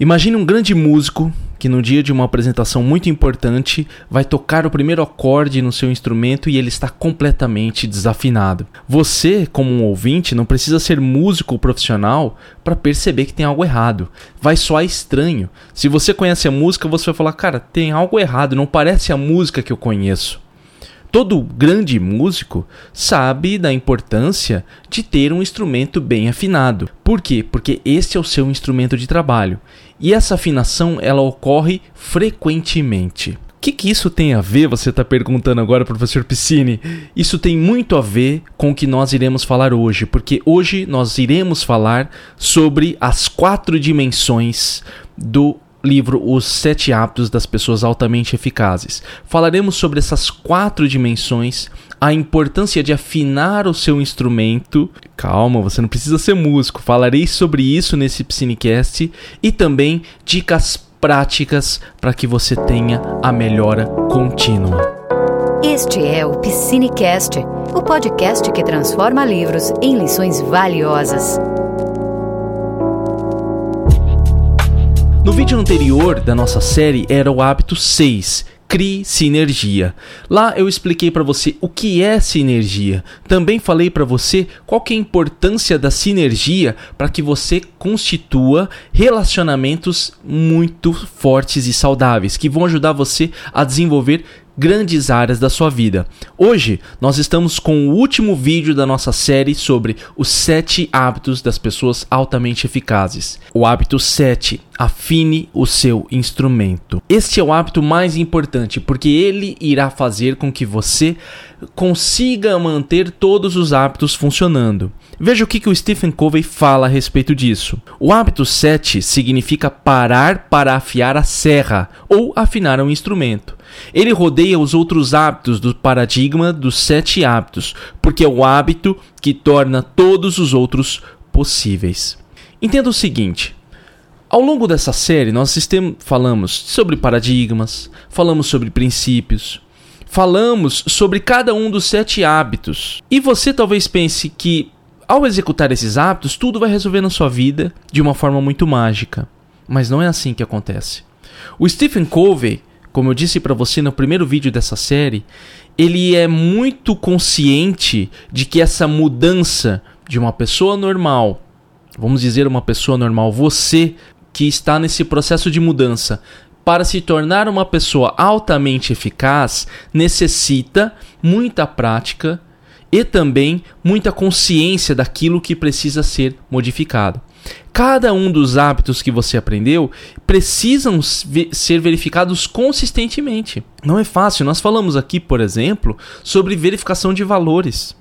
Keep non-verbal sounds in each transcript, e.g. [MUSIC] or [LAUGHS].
Imagine um grande músico que no dia de uma apresentação muito importante vai tocar o primeiro acorde no seu instrumento e ele está completamente desafinado. Você, como um ouvinte, não precisa ser músico profissional para perceber que tem algo errado. Vai soar estranho. Se você conhece a música, você vai falar: "Cara, tem algo errado, não parece a música que eu conheço". Todo grande músico sabe da importância de ter um instrumento bem afinado. Por quê? Porque esse é o seu instrumento de trabalho. E essa afinação ela ocorre frequentemente. O que, que isso tem a ver? Você está perguntando agora, professor Piscine. Isso tem muito a ver com o que nós iremos falar hoje, porque hoje nós iremos falar sobre as quatro dimensões do livro Os Sete Hábitos das Pessoas Altamente Eficazes. Falaremos sobre essas quatro dimensões, a importância de afinar o seu instrumento. Calma, você não precisa ser músico. Falarei sobre isso nesse Psinecast e também dicas práticas para que você tenha a melhora contínua. Este é o Piscinecast, o podcast que transforma livros em lições valiosas. No vídeo anterior da nossa série era o hábito 6, Crie sinergia. Lá eu expliquei para você o que é sinergia. Também falei para você qual que é a importância da sinergia para que você constitua relacionamentos muito fortes e saudáveis, que vão ajudar você a desenvolver grandes áreas da sua vida. Hoje nós estamos com o último vídeo da nossa série sobre os 7 hábitos das pessoas altamente eficazes. O hábito 7: afine o seu instrumento. Este é o hábito mais importante porque ele irá fazer com que você consiga manter todos os hábitos funcionando. Veja o que, que o Stephen Covey fala a respeito disso. O hábito 7 significa parar para afiar a serra ou afinar um instrumento. Ele rodeia os outros hábitos do paradigma dos sete hábitos, porque é o hábito que torna todos os outros possíveis. Entenda o seguinte: ao longo dessa série, nós falamos sobre paradigmas, falamos sobre princípios, falamos sobre cada um dos sete hábitos. E você talvez pense que, ao executar esses hábitos, tudo vai resolver na sua vida de uma forma muito mágica. Mas não é assim que acontece. O Stephen Covey como eu disse para você no primeiro vídeo dessa série, ele é muito consciente de que essa mudança de uma pessoa normal, vamos dizer uma pessoa normal, você que está nesse processo de mudança, para se tornar uma pessoa altamente eficaz, necessita muita prática e também muita consciência daquilo que precisa ser modificado. Cada um dos hábitos que você aprendeu precisam ser verificados consistentemente. Não é fácil. Nós falamos aqui, por exemplo, sobre verificação de valores.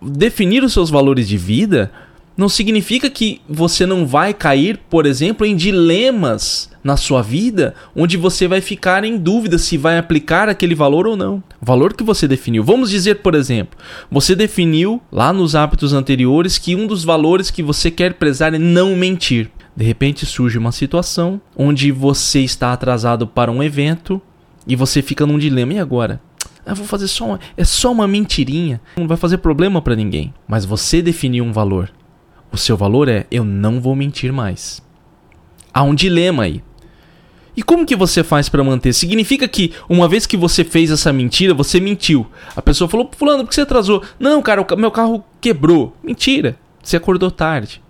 Definir os seus valores de vida não significa que você não vai cair, por exemplo, em dilemas na sua vida onde você vai ficar em dúvida se vai aplicar aquele valor ou não. Valor que você definiu. Vamos dizer, por exemplo, você definiu lá nos hábitos anteriores que um dos valores que você quer prezar é não mentir. De repente surge uma situação onde você está atrasado para um evento e você fica num dilema. E agora? Ah, vou fazer só uma, é só uma mentirinha, não vai fazer problema para ninguém. Mas você definiu um valor. O seu valor é eu não vou mentir mais. Há um dilema aí. E como que você faz para manter? Significa que uma vez que você fez essa mentira, você mentiu. A pessoa falou: "Fulano, por que você atrasou?" "Não, cara, o meu carro quebrou." Mentira. Você acordou tarde.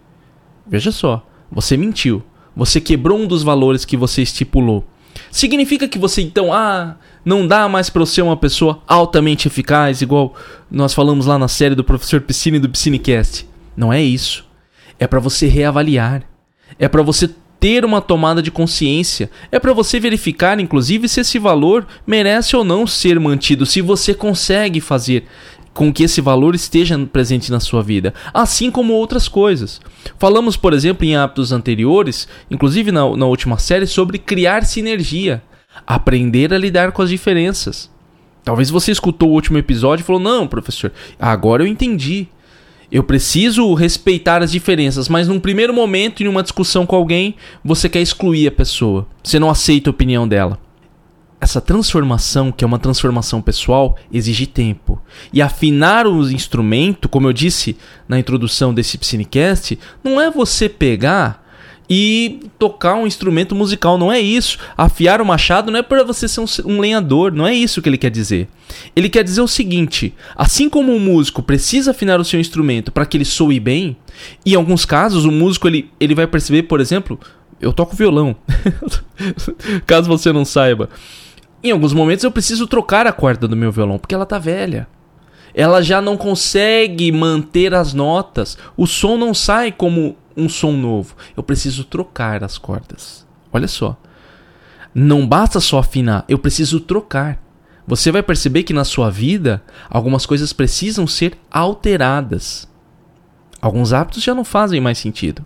Veja só, você mentiu. Você quebrou um dos valores que você estipulou. Significa que você então, ah, não dá mais para ser uma pessoa altamente eficaz, igual nós falamos lá na série do professor Piscine do Piscinecast. Não é isso é para você reavaliar, é para você ter uma tomada de consciência, é para você verificar, inclusive, se esse valor merece ou não ser mantido, se você consegue fazer com que esse valor esteja presente na sua vida, assim como outras coisas. Falamos, por exemplo, em hábitos anteriores, inclusive na, na última série, sobre criar sinergia, aprender a lidar com as diferenças. Talvez você escutou o último episódio e falou: Não, professor, agora eu entendi. Eu preciso respeitar as diferenças, mas num primeiro momento, em uma discussão com alguém, você quer excluir a pessoa. Você não aceita a opinião dela. Essa transformação, que é uma transformação pessoal, exige tempo. E afinar o instrumento, como eu disse na introdução desse Psinecast, não é você pegar e tocar um instrumento musical. Não é isso. Afiar o machado não é para você ser um, um, lenhador. Não é isso que ele quer dizer. Ele quer dizer o seguinte: assim como um músico precisa afinar o seu instrumento para que ele soe bem, em alguns casos o músico ele, ele vai perceber, por exemplo, eu toco violão. [LAUGHS] Caso você não saiba. Em alguns momentos eu preciso trocar a corda do meu violão porque ela tá velha. Ela já não consegue manter as notas. O som não sai como um som novo. Eu preciso trocar as cordas. Olha só. Não basta só afinar, eu preciso trocar. Você vai perceber que na sua vida algumas coisas precisam ser alteradas. Alguns hábitos já não fazem mais sentido.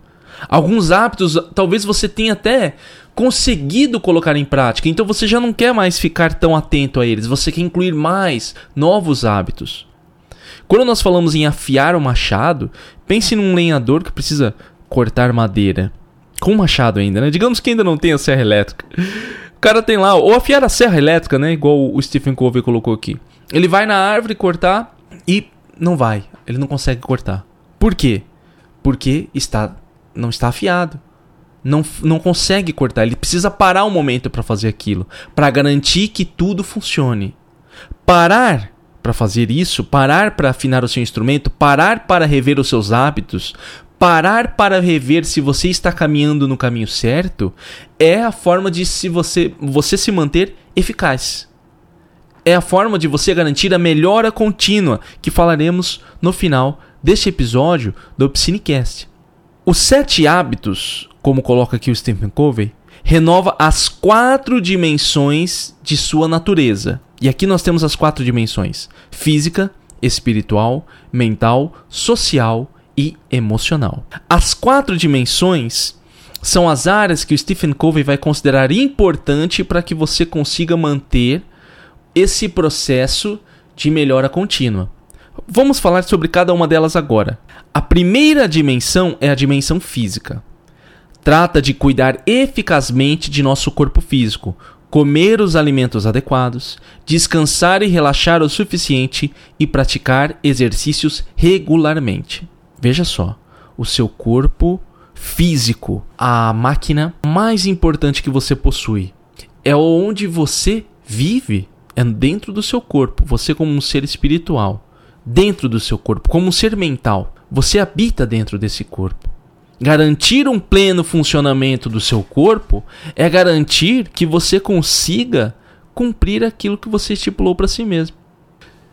Alguns hábitos, talvez você tenha até conseguido colocar em prática, então você já não quer mais ficar tão atento a eles, você quer incluir mais novos hábitos. Quando nós falamos em afiar o machado, pense num lenhador que precisa cortar madeira. Com machado ainda, né? Digamos que ainda não tem a serra elétrica. O cara tem lá, ou afiar a serra elétrica, né? Igual o Stephen Covey colocou aqui. Ele vai na árvore cortar e não vai. Ele não consegue cortar. Por quê? Porque está não está afiado. Não, não consegue cortar. Ele precisa parar um momento para fazer aquilo. Para garantir que tudo funcione. Parar para fazer isso, parar para afinar o seu instrumento, parar para rever os seus hábitos, parar para rever se você está caminhando no caminho certo é a forma de se você, você se manter eficaz. É a forma de você garantir a melhora contínua que falaremos no final deste episódio do Psinecast. Os sete hábitos, como coloca aqui o Stephen Covey, renova as quatro dimensões de sua natureza. E aqui nós temos as quatro dimensões: física, espiritual, mental, social e emocional. As quatro dimensões são as áreas que o Stephen Covey vai considerar importante para que você consiga manter esse processo de melhora contínua. Vamos falar sobre cada uma delas agora. A primeira dimensão é a dimensão física. Trata de cuidar eficazmente de nosso corpo físico, comer os alimentos adequados, descansar e relaxar o suficiente e praticar exercícios regularmente. Veja só, o seu corpo físico, a máquina mais importante que você possui, é onde você vive, é dentro do seu corpo, você como um ser espiritual, dentro do seu corpo, como um ser mental, você habita dentro desse corpo. Garantir um pleno funcionamento do seu corpo é garantir que você consiga cumprir aquilo que você estipulou para si mesmo.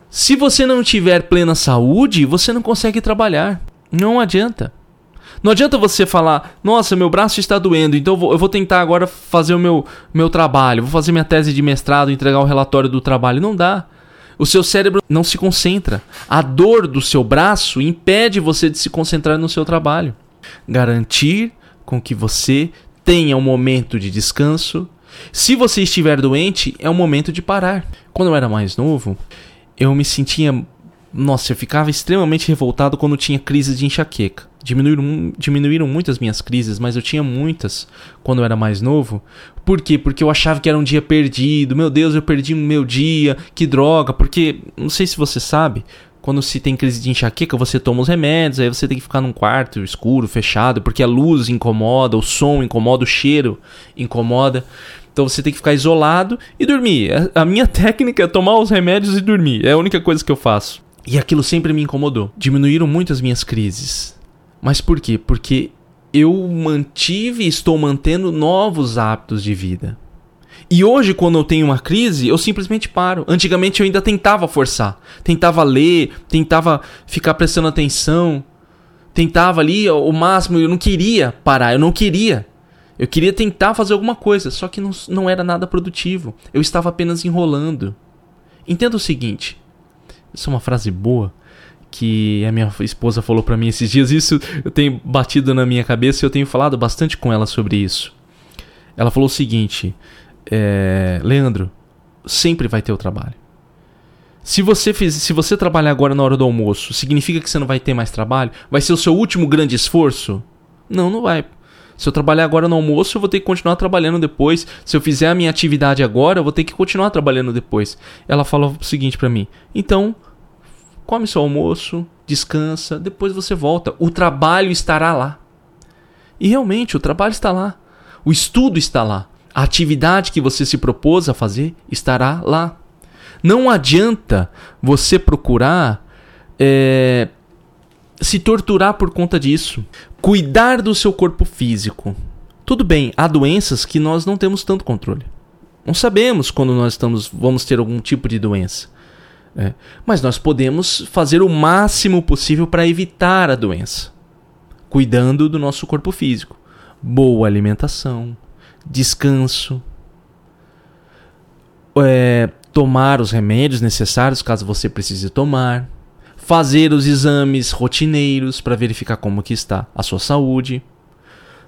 Se você não tiver plena saúde, você não consegue trabalhar. Não adianta. Não adianta você falar, nossa, meu braço está doendo, então eu vou, eu vou, tentar agora fazer o meu, meu trabalho, vou fazer minha tese de mestrado, entregar o relatório do trabalho. Não dá. O seu cérebro não se concentra. A dor do seu braço impede você de se concentrar no seu trabalho. Garantir com que você tenha um momento de descanso. Se você estiver doente, é um momento de parar. Quando eu era mais novo, eu me sentia nossa, eu ficava extremamente revoltado quando tinha crises de enxaqueca. Diminuíram, diminuíram muito as minhas crises, mas eu tinha muitas quando eu era mais novo. Por quê? Porque eu achava que era um dia perdido. Meu Deus, eu perdi o meu dia, que droga. Porque, não sei se você sabe, quando se tem crise de enxaqueca, você toma os remédios, aí você tem que ficar num quarto escuro, fechado, porque a luz incomoda, o som incomoda, o cheiro incomoda. Então você tem que ficar isolado e dormir. A minha [LAUGHS] técnica é tomar os remédios e dormir. É a única coisa que eu faço. E aquilo sempre me incomodou. Diminuíram muito as minhas crises. Mas por quê? Porque eu mantive e estou mantendo novos hábitos de vida. E hoje, quando eu tenho uma crise, eu simplesmente paro. Antigamente eu ainda tentava forçar. Tentava ler, tentava ficar prestando atenção. Tentava ali o máximo, eu não queria parar, eu não queria. Eu queria tentar fazer alguma coisa, só que não, não era nada produtivo. Eu estava apenas enrolando. Entenda o seguinte: isso é uma frase boa que a minha esposa falou para mim esses dias. Isso eu tenho batido na minha cabeça e eu tenho falado bastante com ela sobre isso. Ela falou o seguinte: é, Leandro, sempre vai ter o trabalho. Se você, se você trabalhar agora na hora do almoço, significa que você não vai ter mais trabalho? Vai ser o seu último grande esforço? Não, não vai. Se eu trabalhar agora no almoço, eu vou ter que continuar trabalhando depois. Se eu fizer a minha atividade agora, eu vou ter que continuar trabalhando depois. Ela falou o seguinte para mim: então, come seu almoço, descansa, depois você volta. O trabalho estará lá. E realmente o trabalho está lá, o estudo está lá, a atividade que você se propôs a fazer estará lá. Não adianta você procurar é, se torturar por conta disso. Cuidar do seu corpo físico. Tudo bem, há doenças que nós não temos tanto controle. Não sabemos quando nós estamos, vamos ter algum tipo de doença. É, mas nós podemos fazer o máximo possível para evitar a doença, cuidando do nosso corpo físico. Boa alimentação, descanso, é, tomar os remédios necessários caso você precise tomar, fazer os exames rotineiros para verificar como que está a sua saúde.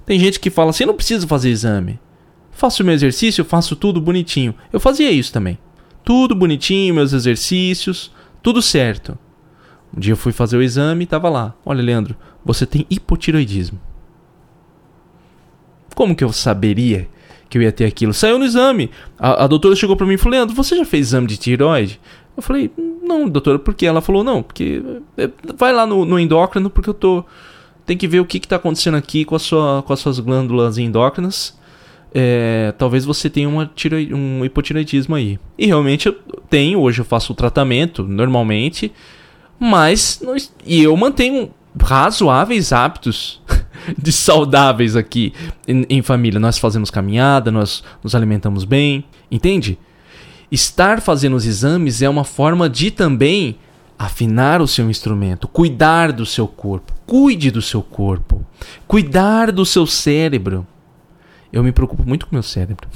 Tem gente que fala assim, eu não preciso fazer exame. Faço o meu exercício, faço tudo bonitinho. Eu fazia isso também. Tudo bonitinho, meus exercícios, tudo certo. Um dia eu fui fazer o exame e tava lá. Olha, Leandro, você tem hipotiroidismo. Como que eu saberia que eu ia ter aquilo? Saiu no exame. A, a doutora chegou para mim e falou: Leandro, você já fez exame de tiroide? Eu falei: Não, doutora, por quê? Ela falou: Não, porque. É, vai lá no, no endócrino, porque eu tô. Tem que ver o que está acontecendo aqui com, a sua, com as suas glândulas endócrinas é, talvez você tenha uma tiroid, um hipotireoidismo aí. E realmente eu tenho, hoje eu faço o tratamento normalmente, mas e eu mantenho razoáveis hábitos [LAUGHS] de saudáveis aqui em, em, família. Nós fazemos caminhada, nós nos alimentamos bem, entende? Estar fazendo os exames é uma forma de também afinar o seu instrumento, cuidar do seu corpo. Cuide do seu corpo, cuidar do seu cérebro. Eu me preocupo muito com o meu cérebro.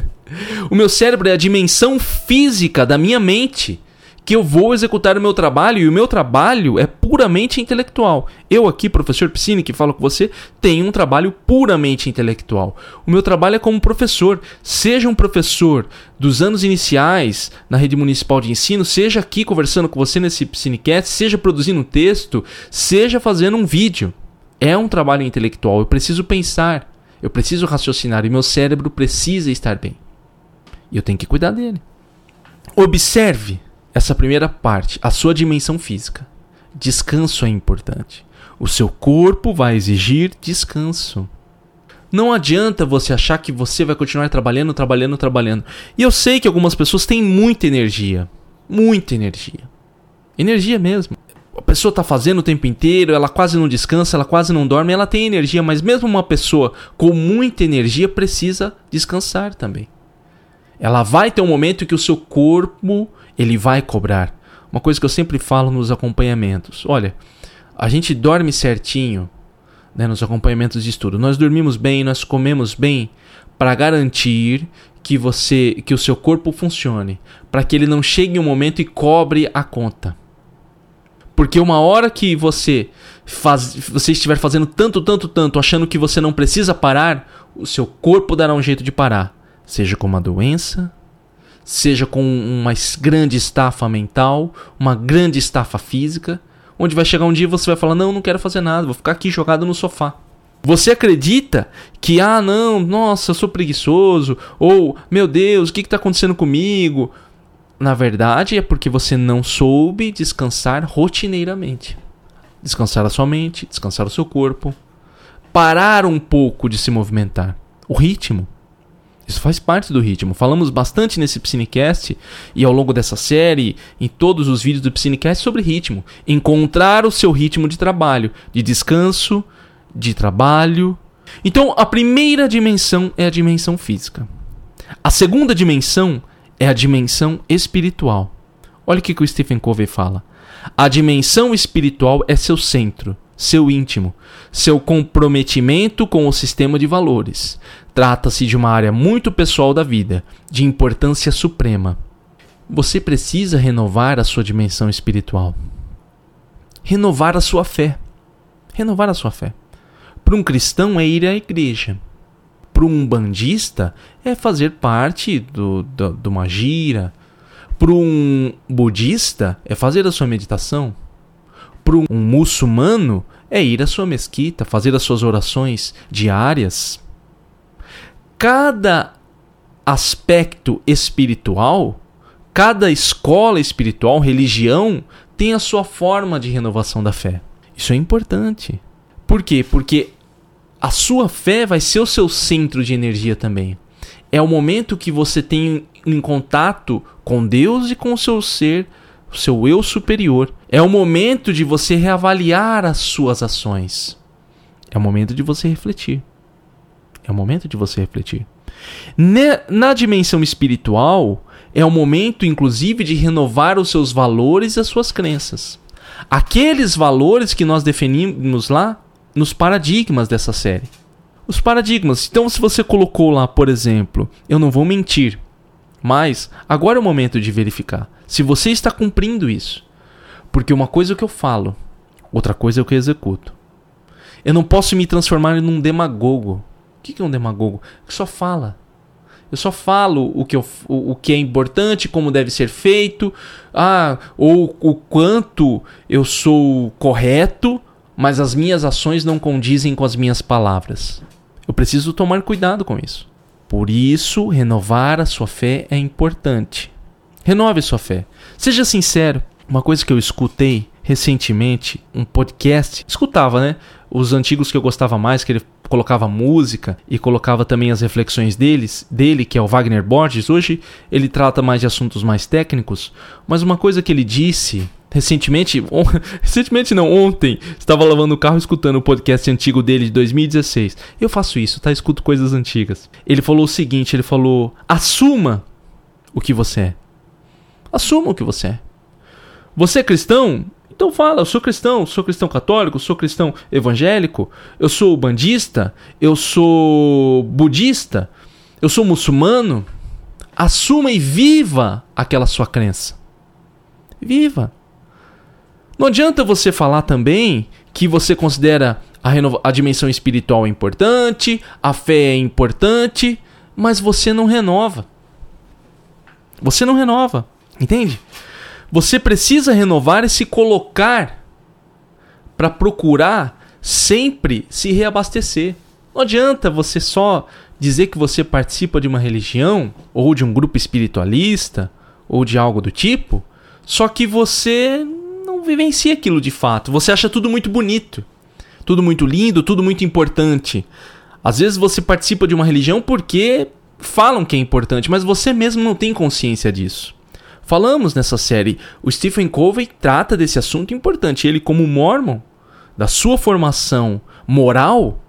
[LAUGHS] o meu cérebro é a dimensão física da minha mente que eu vou executar o meu trabalho e o meu trabalho é puramente intelectual. Eu aqui, professor Piscine, que falo com você, tenho um trabalho puramente intelectual. O meu trabalho é como professor. Seja um professor dos anos iniciais na rede municipal de ensino, seja aqui conversando com você nesse Piscinecast, seja produzindo um texto, seja fazendo um vídeo. É um trabalho intelectual. Eu preciso pensar. Eu preciso raciocinar e meu cérebro precisa estar bem. E eu tenho que cuidar dele. Observe essa primeira parte, a sua dimensão física. Descanso é importante. O seu corpo vai exigir descanso. Não adianta você achar que você vai continuar trabalhando, trabalhando, trabalhando. E eu sei que algumas pessoas têm muita energia. Muita energia. Energia mesmo a pessoa está fazendo o tempo inteiro, ela quase não descansa, ela quase não dorme, ela tem energia, mas mesmo uma pessoa com muita energia precisa descansar também. Ela vai ter um momento que o seu corpo ele vai cobrar. Uma coisa que eu sempre falo nos acompanhamentos. Olha, a gente dorme certinho, né, nos acompanhamentos de estudo. Nós dormimos bem, nós comemos bem para garantir que você, que o seu corpo funcione, para que ele não chegue um momento e cobre a conta. Porque uma hora que você faz, você estiver fazendo tanto, tanto, tanto, achando que você não precisa parar, o seu corpo dará um jeito de parar. Seja com uma doença, seja com uma grande estafa mental, uma grande estafa física, onde vai chegar um dia e você vai falar: Não, não quero fazer nada, vou ficar aqui jogado no sofá. Você acredita que, ah, não, nossa, eu sou preguiçoso, ou meu Deus, o que está acontecendo comigo? Na verdade, é porque você não soube descansar rotineiramente. Descansar a sua mente, descansar o seu corpo, parar um pouco de se movimentar. O ritmo. Isso faz parte do ritmo. Falamos bastante nesse Psinecast e ao longo dessa série, em todos os vídeos do Psinecast sobre ritmo. Encontrar o seu ritmo de trabalho, de descanso, de trabalho. Então, a primeira dimensão é a dimensão física. A segunda dimensão é a dimensão espiritual. Olha o que, que o Stephen Covey fala. A dimensão espiritual é seu centro, seu íntimo, seu comprometimento com o sistema de valores. Trata-se de uma área muito pessoal da vida, de importância suprema. Você precisa renovar a sua dimensão espiritual. Renovar a sua fé. Renovar a sua fé. Para um cristão é ir à igreja para um bandista é fazer parte do, do, de uma gira. Para um budista é fazer a sua meditação. Para um muçulmano é ir à sua mesquita, fazer as suas orações diárias. Cada aspecto espiritual, cada escola espiritual, religião, tem a sua forma de renovação da fé. Isso é importante. Por quê? Porque a sua fé vai ser o seu centro de energia também. É o momento que você tem em contato com Deus e com o seu ser, o seu eu superior. É o momento de você reavaliar as suas ações. É o momento de você refletir. É o momento de você refletir. Na dimensão espiritual, é o momento, inclusive, de renovar os seus valores e as suas crenças. Aqueles valores que nós definimos lá nos paradigmas dessa série. Os paradigmas. Então, se você colocou lá, por exemplo, eu não vou mentir, mas agora é o momento de verificar se você está cumprindo isso. Porque uma coisa é o que eu falo, outra coisa é o que eu executo. Eu não posso me transformar num demagogo. O que é um demagogo? Que só fala. Eu só falo o que, eu, o, o que é importante, como deve ser feito, ah, ou o quanto eu sou correto, mas as minhas ações não condizem com as minhas palavras. Eu preciso tomar cuidado com isso. Por isso, renovar a sua fé é importante. Renove sua fé. Seja sincero. Uma coisa que eu escutei recentemente, um podcast, escutava, né? Os antigos que eu gostava mais, que ele colocava música e colocava também as reflexões deles, dele, que é o Wagner Borges. Hoje ele trata mais de assuntos mais técnicos, mas uma coisa que ele disse recentemente, on, [LAUGHS] recentemente não, ontem, estava lavando o carro escutando o podcast antigo dele de 2016. Eu faço isso, tá? Escuto coisas antigas. Ele falou o seguinte, ele falou: "Assuma o que você é. Assuma o que você é. Você é cristão? Então fala, eu sou cristão, sou cristão católico, sou cristão evangélico, eu sou bandista, eu sou budista, eu sou muçulmano. Assuma e viva aquela sua crença. Viva. Não adianta você falar também que você considera a, a dimensão espiritual importante, a fé é importante, mas você não renova. Você não renova, entende? Você precisa renovar e se colocar para procurar sempre se reabastecer. Não adianta você só dizer que você participa de uma religião ou de um grupo espiritualista ou de algo do tipo, só que você não vivencia aquilo de fato. Você acha tudo muito bonito, tudo muito lindo, tudo muito importante. Às vezes você participa de uma religião porque falam que é importante, mas você mesmo não tem consciência disso. Falamos nessa série, o Stephen Covey trata desse assunto importante. Ele, como mormon, da sua formação moral,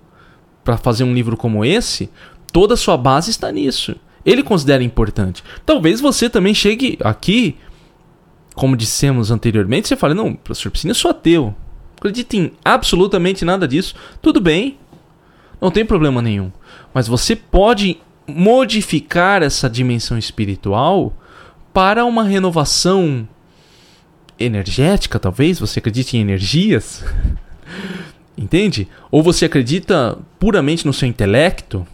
para fazer um livro como esse, toda a sua base está nisso. Ele considera importante. Talvez você também chegue aqui, como dissemos anteriormente, você fale: Não, professor Piscina, eu sou ateu. Não acredito em absolutamente nada disso. Tudo bem, não tem problema nenhum. Mas você pode modificar essa dimensão espiritual para uma renovação energética, talvez? Você acredita em energias? [LAUGHS] Entende? Ou você acredita puramente no seu intelecto?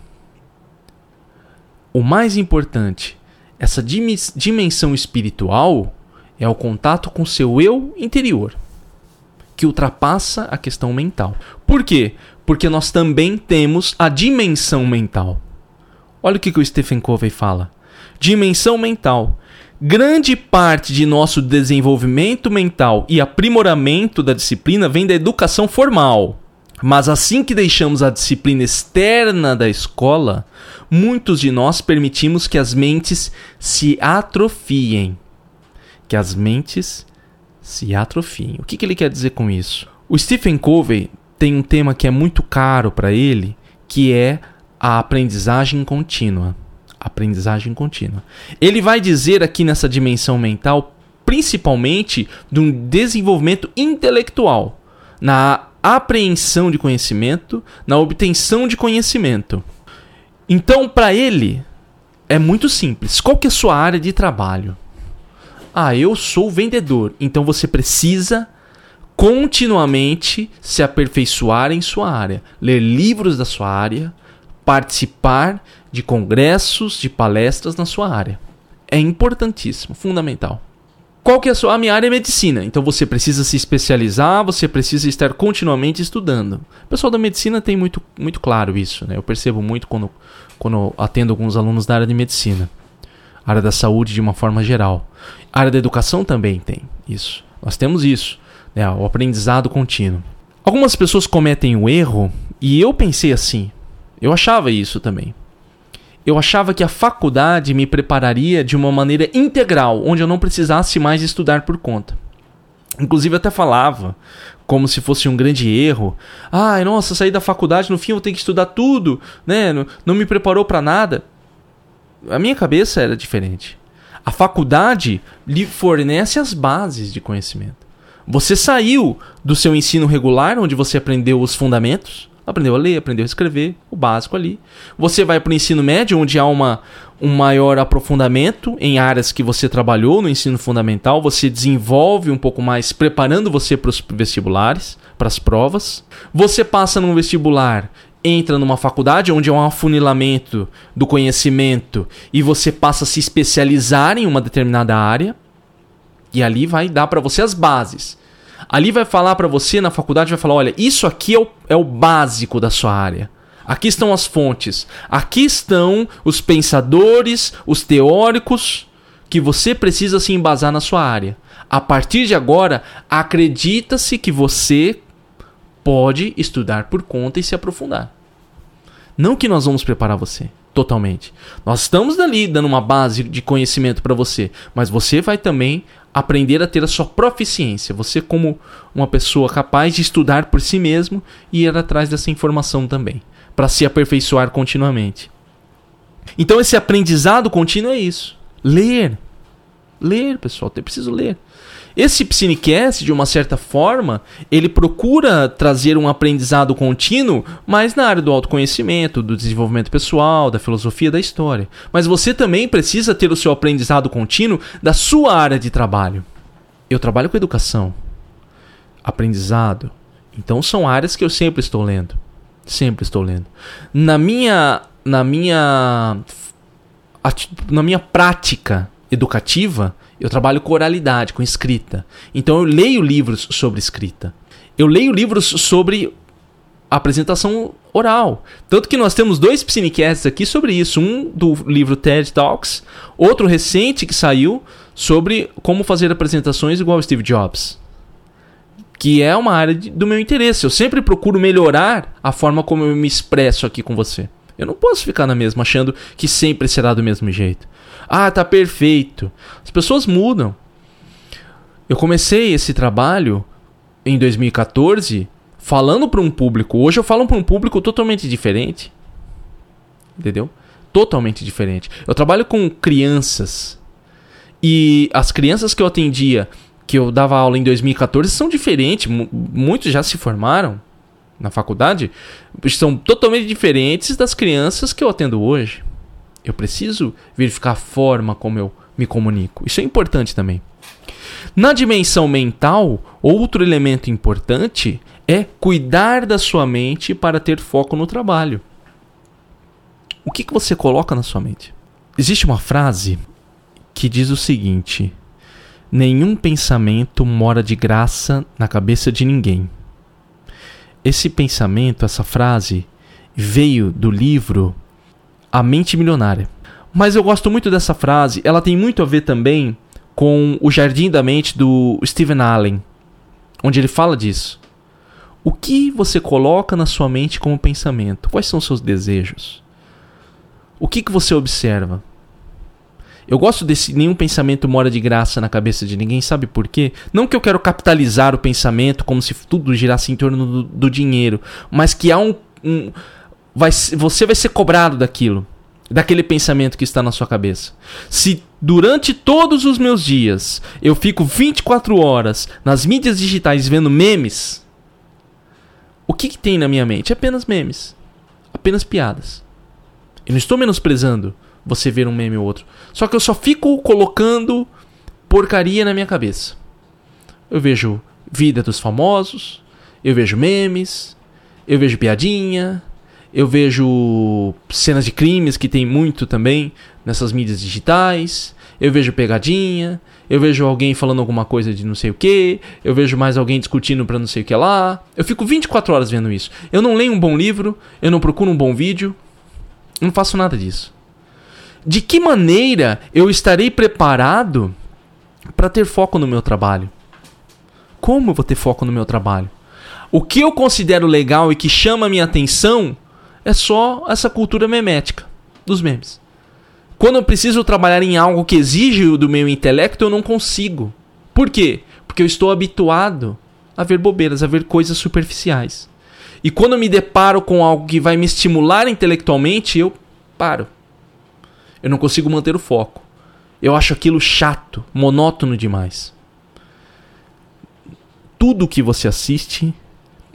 O mais importante, essa dimensão espiritual é o contato com seu eu interior, que ultrapassa a questão mental. Por quê? Porque nós também temos a dimensão mental. Olha o que, que o Stephen Covey fala. Dimensão mental Grande parte de nosso desenvolvimento mental e aprimoramento da disciplina vem da educação formal. Mas assim que deixamos a disciplina externa da escola, muitos de nós permitimos que as mentes se atrofiem. Que as mentes se atrofiem. O que, que ele quer dizer com isso? O Stephen Covey tem um tema que é muito caro para ele, que é a aprendizagem contínua aprendizagem contínua. Ele vai dizer aqui nessa dimensão mental, principalmente de um desenvolvimento intelectual, na apreensão de conhecimento, na obtenção de conhecimento. Então, para ele, é muito simples. Qual que é a sua área de trabalho? Ah, eu sou vendedor. Então você precisa continuamente se aperfeiçoar em sua área, ler livros da sua área, participar de congressos, de palestras na sua área. É importantíssimo, fundamental. Qual que é a sua? A minha área é medicina, então você precisa se especializar, você precisa estar continuamente estudando. O pessoal da medicina tem muito, muito claro isso, né? Eu percebo muito quando, quando atendo alguns alunos da área de medicina. Área da saúde de uma forma geral. A área da educação também tem isso. Nós temos isso, né? o aprendizado contínuo. Algumas pessoas cometem o erro E eu pensei assim, eu achava isso também. Eu achava que a faculdade me prepararia de uma maneira integral, onde eu não precisasse mais estudar por conta. Inclusive, até falava como se fosse um grande erro. Ai, nossa, saí da faculdade, no fim eu tenho que estudar tudo, né? Não, não me preparou para nada. A minha cabeça era diferente. A faculdade lhe fornece as bases de conhecimento. Você saiu do seu ensino regular, onde você aprendeu os fundamentos, aprendeu a ler, aprendeu a escrever, o básico ali. Você vai para o ensino médio, onde há uma, um maior aprofundamento em áreas que você trabalhou no ensino fundamental, você desenvolve um pouco mais, preparando você para os vestibulares, para as provas. Você passa num vestibular, entra numa faculdade onde há um afunilamento do conhecimento e você passa a se especializar em uma determinada área. E ali vai dar para você as bases. Ali vai falar para você na faculdade, vai falar, olha, isso aqui é o, é o básico da sua área. Aqui estão as fontes. Aqui estão os pensadores, os teóricos que você precisa se embasar na sua área. A partir de agora, acredita-se que você pode estudar por conta e se aprofundar. Não que nós vamos preparar você totalmente. Nós estamos ali dando uma base de conhecimento para você, mas você vai também aprender a ter a sua proficiência. Você como uma pessoa capaz de estudar por si mesmo e ir atrás dessa informação também, para se aperfeiçoar continuamente. Então esse aprendizado contínuo é isso. Ler. Ler, pessoal, eu preciso ler. Esse Psinecast, de uma certa forma, ele procura trazer um aprendizado contínuo, mas na área do autoconhecimento, do desenvolvimento pessoal, da filosofia da história. Mas você também precisa ter o seu aprendizado contínuo da sua área de trabalho. Eu trabalho com educação, aprendizado. Então são áreas que eu sempre estou lendo. Sempre estou lendo. Na minha na minha na minha prática educativa, eu trabalho com oralidade, com escrita. Então eu leio livros sobre escrita. Eu leio livros sobre apresentação oral. Tanto que nós temos dois Psinecasts aqui sobre isso. Um do livro TED Talks, outro recente que saiu sobre como fazer apresentações igual Steve Jobs. Que é uma área de, do meu interesse. Eu sempre procuro melhorar a forma como eu me expresso aqui com você. Eu não posso ficar na mesma achando que sempre será do mesmo jeito. Ah, tá perfeito. As pessoas mudam. Eu comecei esse trabalho em 2014 falando para um público. Hoje eu falo para um público totalmente diferente. Entendeu? Totalmente diferente. Eu trabalho com crianças. E as crianças que eu atendia, que eu dava aula em 2014, são diferentes. Muitos já se formaram na faculdade. São totalmente diferentes das crianças que eu atendo hoje. Eu preciso verificar a forma como eu me comunico. Isso é importante também. Na dimensão mental, outro elemento importante é cuidar da sua mente para ter foco no trabalho. O que, que você coloca na sua mente? Existe uma frase que diz o seguinte: Nenhum pensamento mora de graça na cabeça de ninguém. Esse pensamento, essa frase, veio do livro a mente milionária. Mas eu gosto muito dessa frase, ela tem muito a ver também com O Jardim da Mente do Stephen Allen, onde ele fala disso. O que você coloca na sua mente como pensamento? Quais são os seus desejos? O que, que você observa? Eu gosto desse nenhum pensamento mora de graça na cabeça de ninguém, sabe por quê? Não que eu quero capitalizar o pensamento como se tudo girasse em torno do, do dinheiro, mas que há um, um vai, você vai ser cobrado daquilo, daquele pensamento que está na sua cabeça. Se durante todos os meus dias eu fico 24 horas nas mídias digitais vendo memes, o que, que tem na minha mente? Apenas memes, apenas piadas. Eu não estou menosprezando você ver um meme ou outro. Só que eu só fico colocando porcaria na minha cabeça. Eu vejo vida dos famosos, eu vejo memes, eu vejo piadinha, eu vejo cenas de crimes que tem muito também nessas mídias digitais. Eu vejo pegadinha. Eu vejo alguém falando alguma coisa de não sei o que. Eu vejo mais alguém discutindo para não sei o que lá. Eu fico 24 horas vendo isso. Eu não leio um bom livro. Eu não procuro um bom vídeo. Eu não faço nada disso. De que maneira eu estarei preparado para ter foco no meu trabalho? Como eu vou ter foco no meu trabalho? O que eu considero legal e que chama a minha atenção é só essa cultura memética dos memes. Quando eu preciso trabalhar em algo que exige do meu intelecto, eu não consigo. Por quê? Porque eu estou habituado a ver bobeiras, a ver coisas superficiais. E quando eu me deparo com algo que vai me estimular intelectualmente, eu paro. Eu não consigo manter o foco. Eu acho aquilo chato, monótono demais. Tudo que você assiste,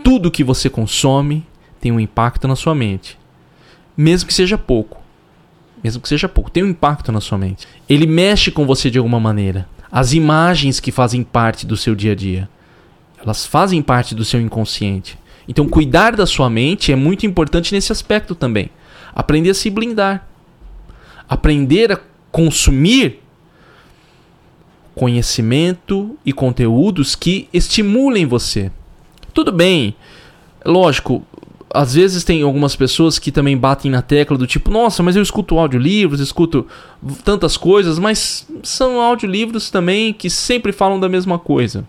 tudo que você consome tem um impacto na sua mente. Mesmo que seja pouco. Mesmo que seja pouco, tem um impacto na sua mente. Ele mexe com você de alguma maneira. As imagens que fazem parte do seu dia a dia, elas fazem parte do seu inconsciente. Então, cuidar da sua mente é muito importante nesse aspecto também. Aprender a se blindar. Aprender a consumir conhecimento e conteúdos que estimulem você. Tudo bem, lógico, às vezes tem algumas pessoas que também batem na tecla do tipo, nossa, mas eu escuto audiolivros, escuto tantas coisas, mas são audiolivros também que sempre falam da mesma coisa.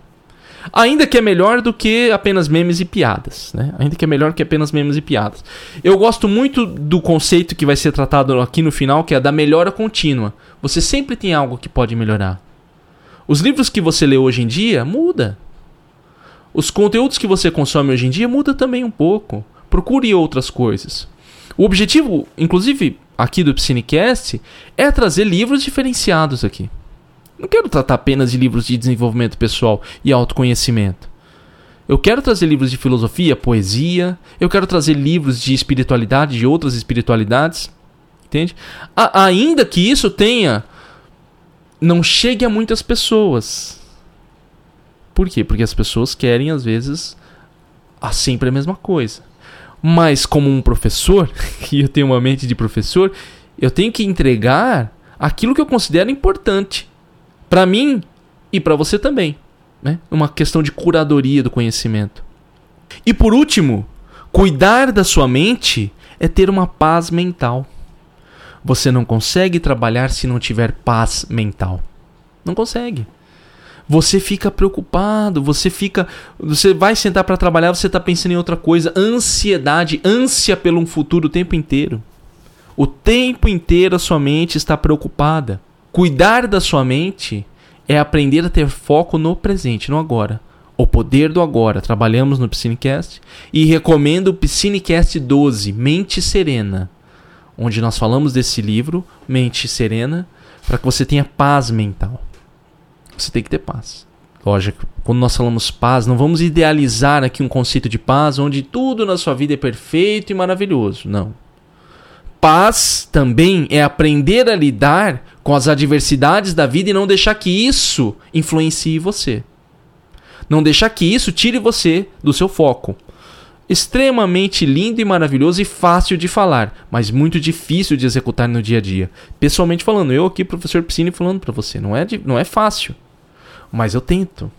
Ainda que é melhor do que apenas memes e piadas, né? Ainda que é melhor que apenas memes e piadas. Eu gosto muito do conceito que vai ser tratado aqui no final, que é da melhora contínua. Você sempre tem algo que pode melhorar. Os livros que você lê hoje em dia muda. Os conteúdos que você consome hoje em dia muda também um pouco. Procure outras coisas. O objetivo, inclusive aqui do Psinecast, é trazer livros diferenciados aqui. Não quero tratar apenas de livros de desenvolvimento pessoal e autoconhecimento. Eu quero trazer livros de filosofia, poesia, eu quero trazer livros de espiritualidade, de outras espiritualidades. Entende? A ainda que isso tenha. Não chegue a muitas pessoas. Por quê? Porque as pessoas querem, às vezes, a sempre a mesma coisa. Mas, como um professor, [LAUGHS] e eu tenho uma mente de professor, eu tenho que entregar aquilo que eu considero importante para mim e para você também. Né? Uma questão de curadoria do conhecimento. E por último, cuidar da sua mente é ter uma paz mental. Você não consegue trabalhar se não tiver paz mental. Não consegue. Você fica preocupado, você fica, você vai sentar para trabalhar, você está pensando em outra coisa, ansiedade, ânsia pelo um futuro o tempo inteiro. O tempo inteiro a sua mente está preocupada. Cuidar da sua mente é aprender a ter foco no presente, no agora. O poder do agora. Trabalhamos no Piscinecast e recomendo o Piscinecast 12, Mente Serena, onde nós falamos desse livro, Mente Serena, para que você tenha paz mental. Você tem que ter paz. Lógico, quando nós falamos paz, não vamos idealizar aqui um conceito de paz onde tudo na sua vida é perfeito e maravilhoso. Não. Paz também é aprender a lidar com as adversidades da vida e não deixar que isso influencie você. Não deixar que isso tire você do seu foco. Extremamente lindo e maravilhoso e fácil de falar, mas muito difícil de executar no dia a dia. Pessoalmente falando, eu aqui, professor Piscine, falando para você, não é, não é fácil. Mas eu tento.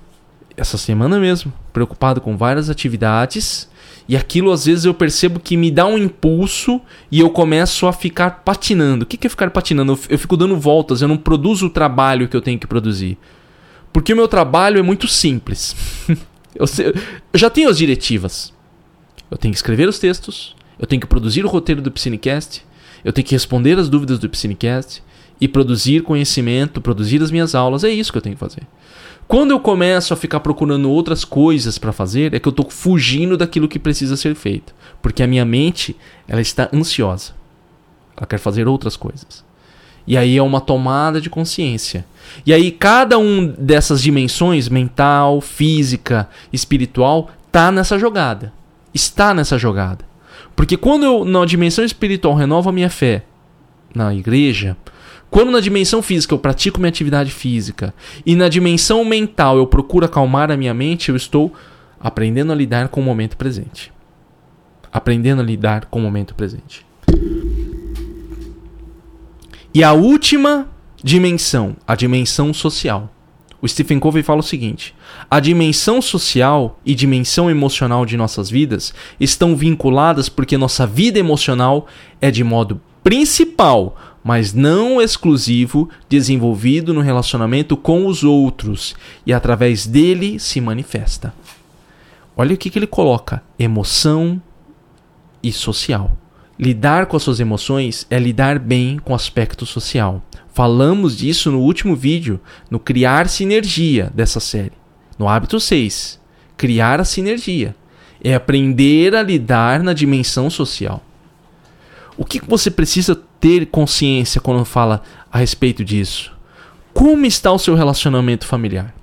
Essa semana mesmo, preocupado com várias atividades e aquilo às vezes eu percebo que me dá um impulso e eu começo a ficar patinando. O que é ficar patinando? Eu fico dando voltas, eu não produzo o trabalho que eu tenho que produzir. Porque o meu trabalho é muito simples. [LAUGHS] eu, já tenho as diretivas. Eu tenho que escrever os textos, eu tenho que produzir o roteiro do Piscinecast, eu tenho que responder as dúvidas do Piscinecast e produzir conhecimento, produzir as minhas aulas. É isso que eu tenho que fazer. Quando eu começo a ficar procurando outras coisas para fazer, é que eu estou fugindo daquilo que precisa ser feito, porque a minha mente, ela está ansiosa. Ela quer fazer outras coisas. E aí é uma tomada de consciência. E aí cada um dessas dimensões, mental, física, espiritual, tá nessa jogada. Está nessa jogada. Porque quando eu na dimensão espiritual renovo a minha fé na igreja, quando na dimensão física eu pratico minha atividade física e na dimensão mental eu procuro acalmar a minha mente, eu estou aprendendo a lidar com o momento presente. Aprendendo a lidar com o momento presente. E a última dimensão, a dimensão social. O Stephen Covey fala o seguinte: a dimensão social e dimensão emocional de nossas vidas estão vinculadas porque nossa vida emocional é de modo principal mas não exclusivo, desenvolvido no relacionamento com os outros e através dele se manifesta. Olha o que, que ele coloca: emoção e social. Lidar com as suas emoções é lidar bem com o aspecto social. Falamos disso no último vídeo, no Criar Sinergia dessa série. No hábito 6, criar a sinergia. É aprender a lidar na dimensão social. O que você precisa ter consciência quando fala a respeito disso? Como está o seu relacionamento familiar?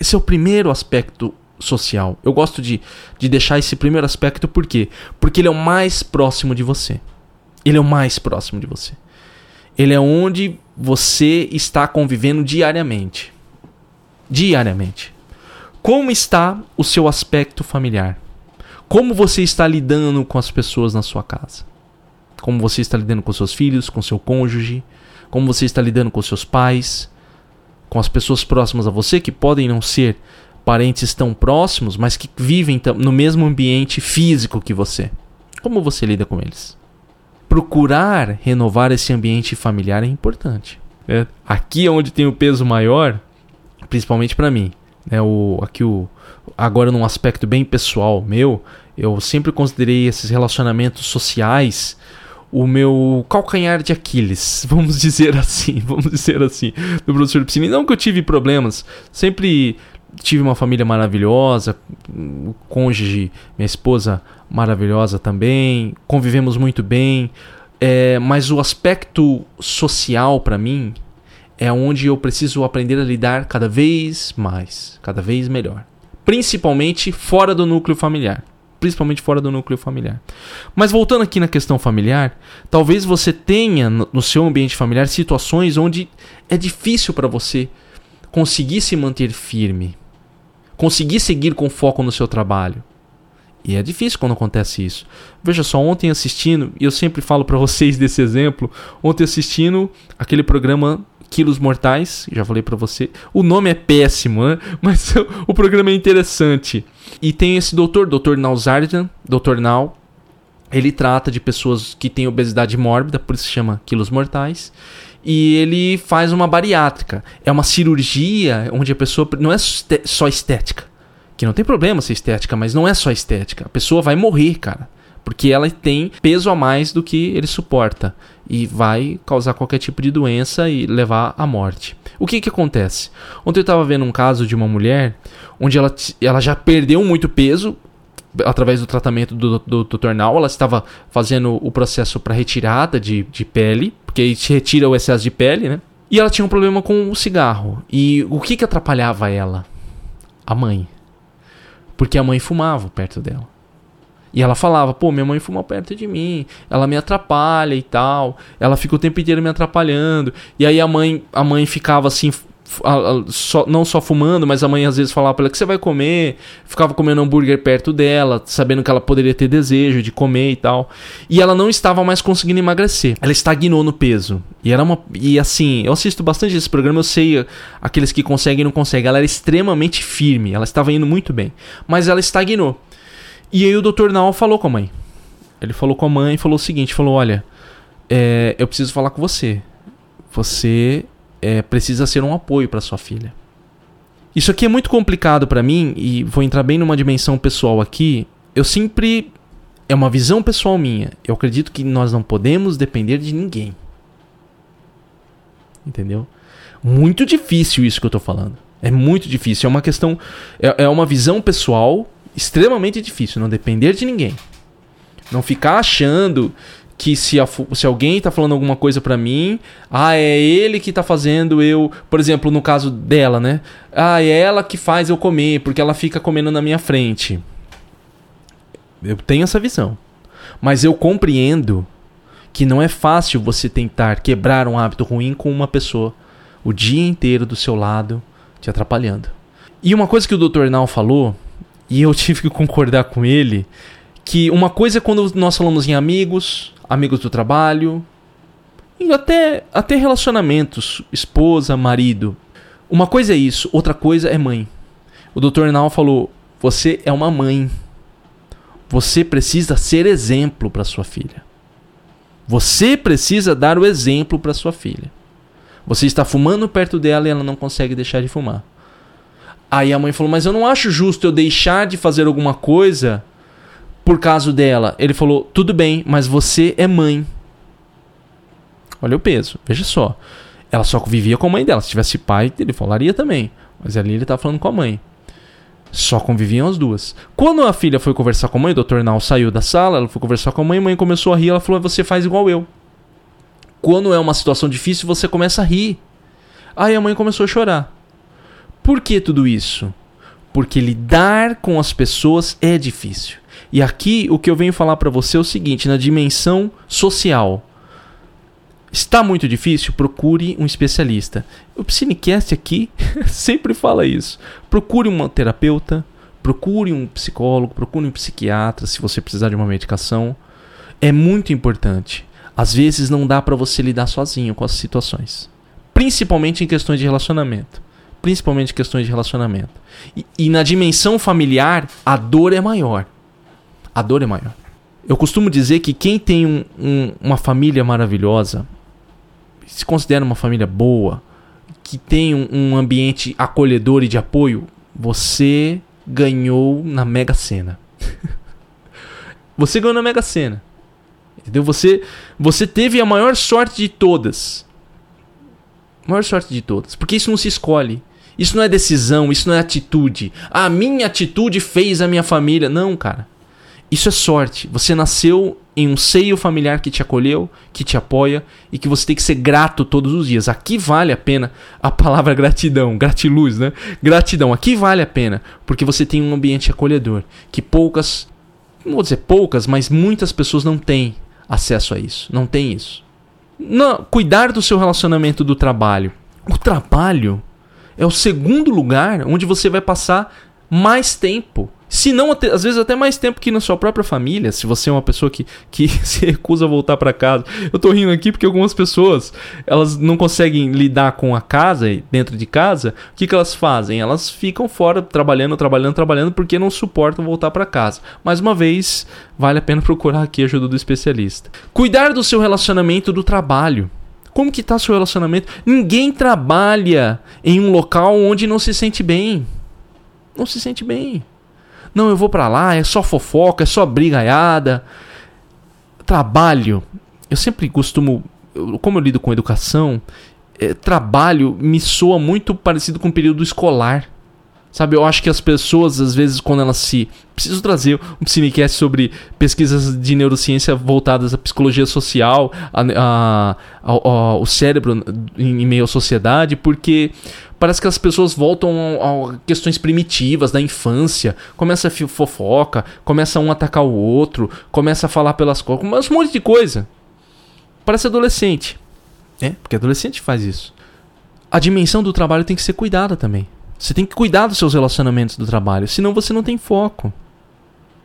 Esse é o primeiro aspecto social. Eu gosto de, de deixar esse primeiro aspecto por quê? Porque ele é o mais próximo de você. Ele é o mais próximo de você. Ele é onde você está convivendo diariamente. Diariamente. Como está o seu aspecto familiar? Como você está lidando com as pessoas na sua casa? Como você está lidando com seus filhos, com seu cônjuge? Como você está lidando com seus pais? Com as pessoas próximas a você que podem não ser parentes tão próximos, mas que vivem no mesmo ambiente físico que você. Como você lida com eles? Procurar renovar esse ambiente familiar é importante. É. Aqui é onde tem o peso maior, principalmente para mim. É o, aqui o, agora num aspecto bem pessoal meu, eu sempre considerei esses relacionamentos sociais o meu calcanhar de Aquiles, [LAUGHS] vamos dizer assim, [LAUGHS] vamos dizer assim, do professor Piscine. Não que eu tive problemas, sempre tive uma família maravilhosa, o cônjuge, minha esposa maravilhosa também, convivemos muito bem, é, mas o aspecto social para mim é onde eu preciso aprender a lidar cada vez mais, cada vez melhor, principalmente fora do núcleo familiar. Principalmente fora do núcleo familiar. Mas voltando aqui na questão familiar, talvez você tenha no seu ambiente familiar situações onde é difícil para você conseguir se manter firme, conseguir seguir com foco no seu trabalho. E é difícil quando acontece isso. Veja só, ontem assistindo, e eu sempre falo para [LAUGHS] vocês desse exemplo, ontem assistindo aquele programa Quilos Mortais, já falei para você. O nome é péssimo, né? [LAUGHS] mas o programa é interessante. E tem esse doutor, Dr. Nausardian, Dr. Nau. Ele trata de pessoas que têm obesidade mórbida, por isso se chama Quilos Mortais e ele faz uma bariátrica. É uma cirurgia onde a pessoa não é só estética. Que não tem problema ser estética, mas não é só estética. A pessoa vai morrer, cara. Porque ela tem peso a mais do que ele suporta. E vai causar qualquer tipo de doença e levar à morte. O que que acontece? Ontem eu estava vendo um caso de uma mulher onde ela, ela já perdeu muito peso através do tratamento do, do, do tornal. Ela estava fazendo o processo para retirada de, de pele porque te retira o excesso de pele, né? E ela tinha um problema com o cigarro. E o que que atrapalhava ela? A mãe. Porque a mãe fumava perto dela. E ela falava, pô, minha mãe fuma perto de mim, ela me atrapalha e tal, ela fica o tempo inteiro me atrapalhando. E aí a mãe, a mãe ficava assim, só, não só fumando, mas a mãe às vezes falava para ela que você vai comer, ficava comendo hambúrguer perto dela, sabendo que ela poderia ter desejo de comer e tal. E ela não estava mais conseguindo emagrecer. Ela estagnou no peso. E era uma e assim, eu assisto bastante esse programa, eu sei aqueles que conseguem e não conseguem. Ela era extremamente firme, ela estava indo muito bem, mas ela estagnou. E aí o Dr. Nau falou com a mãe. Ele falou com a mãe e falou o seguinte, falou: "Olha, é, eu preciso falar com você. Você é, precisa ser um apoio para sua filha. Isso aqui é muito complicado para mim e vou entrar bem numa dimensão pessoal aqui. Eu sempre é uma visão pessoal minha. Eu acredito que nós não podemos depender de ninguém. Entendeu? Muito difícil isso que eu tô falando. É muito difícil. É uma questão. É, é uma visão pessoal extremamente difícil. Não depender de ninguém. Não ficar achando que se, a, se alguém tá falando alguma coisa para mim, ah, é ele que tá fazendo eu, por exemplo, no caso dela, né? Ah, é ela que faz eu comer, porque ela fica comendo na minha frente. Eu tenho essa visão. Mas eu compreendo que não é fácil você tentar quebrar um hábito ruim com uma pessoa o dia inteiro do seu lado, te atrapalhando. E uma coisa que o Dr. Nal falou, e eu tive que concordar com ele, que uma coisa é quando nós falamos em amigos, amigos do trabalho, e até, até relacionamentos, esposa, marido. Uma coisa é isso, outra coisa é mãe. O Dr. Nal falou: você é uma mãe. Você precisa ser exemplo para sua filha. Você precisa dar o exemplo para sua filha. Você está fumando perto dela e ela não consegue deixar de fumar. Aí a mãe falou: Mas eu não acho justo eu deixar de fazer alguma coisa por causa dela. Ele falou: Tudo bem, mas você é mãe. Olha o peso, veja só. Ela só vivia com a mãe dela. Se tivesse pai, ele falaria também. Mas ali ele tá falando com a mãe. Só conviviam as duas. Quando a filha foi conversar com a mãe, o Dr. Nal saiu da sala, ela foi conversar com a mãe, a mãe começou a rir, ela falou: "Você faz igual eu". Quando é uma situação difícil, você começa a rir. Aí a mãe começou a chorar. Por que tudo isso? Porque lidar com as pessoas é difícil. E aqui o que eu venho falar para você é o seguinte, na dimensão social. Está muito difícil? Procure um especialista. O Psinecast aqui [LAUGHS] sempre fala isso. Procure uma terapeuta, procure um psicólogo, procure um psiquiatra se você precisar de uma medicação. É muito importante. Às vezes não dá para você lidar sozinho com as situações, principalmente em questões de relacionamento. Principalmente questões de relacionamento. E, e na dimensão familiar, a dor é maior. A dor é maior. Eu costumo dizer que quem tem um, um, uma família maravilhosa, se considera uma família boa, que tem um, um ambiente acolhedor e de apoio, você ganhou na Mega Sena. [LAUGHS] você ganhou na Mega Sena. Entendeu? Você, você teve a maior sorte de todas. maior sorte de todas. Porque isso não se escolhe. Isso não é decisão, isso não é atitude. A minha atitude fez a minha família. Não, cara. Isso é sorte. Você nasceu em um seio familiar que te acolheu, que te apoia e que você tem que ser grato todos os dias. Aqui vale a pena a palavra gratidão, gratiluz, né? Gratidão. Aqui vale a pena porque você tem um ambiente acolhedor que poucas, não vou dizer poucas, mas muitas pessoas não têm acesso a isso. Não tem isso. Não, cuidar do seu relacionamento do trabalho. O trabalho é o segundo lugar onde você vai passar mais tempo se não, às vezes até mais tempo que na sua própria família, se você é uma pessoa que, que [LAUGHS] se recusa a voltar para casa. Eu tô rindo aqui porque algumas pessoas, elas não conseguem lidar com a casa, dentro de casa. O que, que elas fazem? Elas ficam fora trabalhando, trabalhando, trabalhando porque não suportam voltar para casa. Mais uma vez, vale a pena [LAUGHS] procurar aqui a ajuda do especialista. Cuidar do seu relacionamento do trabalho. Como que tá seu relacionamento? Ninguém trabalha em um local onde não se sente bem. Não se sente bem. Não, eu vou para lá, é só fofoca, é só brigaiada. Trabalho. Eu sempre costumo, como eu lido com educação, é, trabalho me soa muito parecido com o período escolar. Sabe, eu acho que as pessoas, às vezes, quando elas se. Preciso trazer um cinecast sobre pesquisas de neurociência voltadas à psicologia social, a, a, a, o cérebro em, em meio à sociedade, porque parece que as pessoas voltam a, a questões primitivas da infância, começa a fofoca, começa um a atacar o outro, começa a falar pelas costas, um monte de coisa. Parece adolescente. É, porque adolescente faz isso. A dimensão do trabalho tem que ser cuidada também. Você tem que cuidar dos seus relacionamentos do trabalho, senão você não tem foco.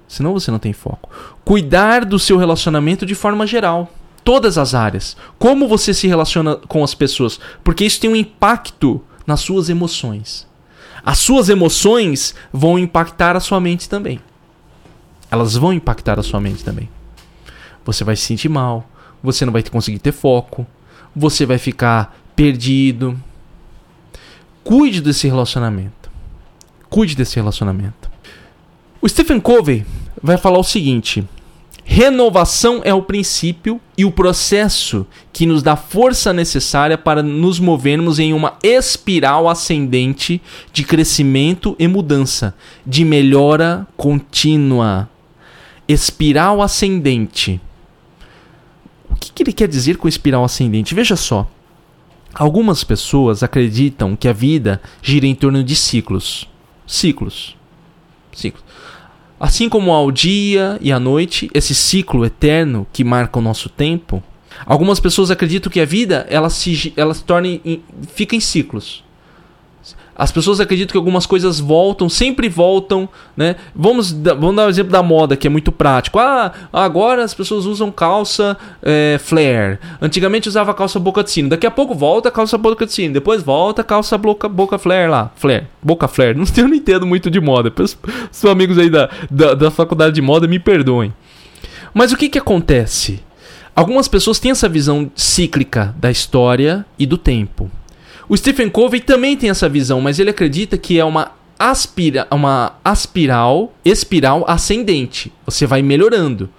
Senão você não tem foco. Cuidar do seu relacionamento de forma geral. Todas as áreas. Como você se relaciona com as pessoas. Porque isso tem um impacto nas suas emoções. As suas emoções vão impactar a sua mente também. Elas vão impactar a sua mente também. Você vai se sentir mal. Você não vai conseguir ter foco. Você vai ficar perdido. Cuide desse relacionamento. Cuide desse relacionamento. O Stephen Covey vai falar o seguinte: renovação é o princípio e o processo que nos dá força necessária para nos movermos em uma espiral ascendente de crescimento e mudança, de melhora contínua. Espiral ascendente. O que, que ele quer dizer com espiral ascendente? Veja só. Algumas pessoas acreditam que a vida gira em torno de ciclos. Ciclos. Ciclos. Assim como ao dia e à noite, esse ciclo eterno que marca o nosso tempo, algumas pessoas acreditam que a vida ela se, ela se torna em, fica em ciclos. As pessoas acreditam que algumas coisas voltam, sempre voltam, né? Vamos, vamos dar o um exemplo da moda, que é muito prático. Ah, agora as pessoas usam calça é, flare. Antigamente usava calça boca de sino. Daqui a pouco volta a calça boca de sino. Depois volta calça boca, boca flare lá. Flare. Boca flare. [LAUGHS] Não, eu não entendo muito de moda. Os, os amigos aí da, da, da faculdade de moda me perdoem. Mas o que que acontece? Algumas pessoas têm essa visão cíclica da história e do tempo. O Stephen Covey também tem essa visão, mas ele acredita que é uma aspira, uma aspiral, espiral ascendente. Você vai melhorando.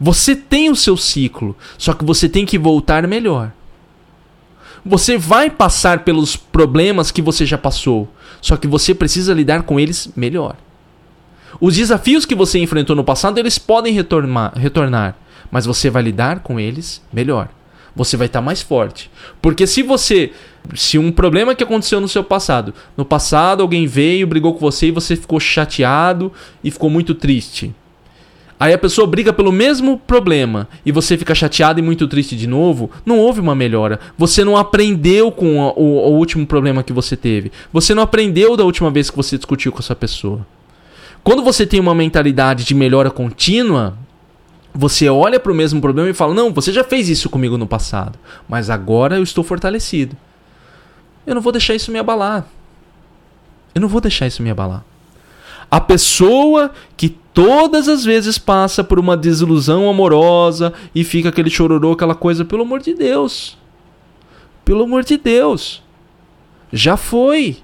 Você tem o seu ciclo, só que você tem que voltar melhor. Você vai passar pelos problemas que você já passou, só que você precisa lidar com eles melhor. Os desafios que você enfrentou no passado, eles podem retornar, retornar mas você vai lidar com eles melhor. Você vai estar tá mais forte. Porque se você. Se um problema que aconteceu no seu passado, no passado alguém veio, brigou com você e você ficou chateado e ficou muito triste. Aí a pessoa briga pelo mesmo problema e você fica chateado e muito triste de novo, não houve uma melhora. Você não aprendeu com o, o, o último problema que você teve. Você não aprendeu da última vez que você discutiu com essa pessoa. Quando você tem uma mentalidade de melhora contínua, você olha para o mesmo problema e fala: Não, você já fez isso comigo no passado, mas agora eu estou fortalecido. Eu não vou deixar isso me abalar. Eu não vou deixar isso me abalar. A pessoa que todas as vezes passa por uma desilusão amorosa e fica aquele chororô, aquela coisa, pelo amor de Deus. Pelo amor de Deus. Já foi.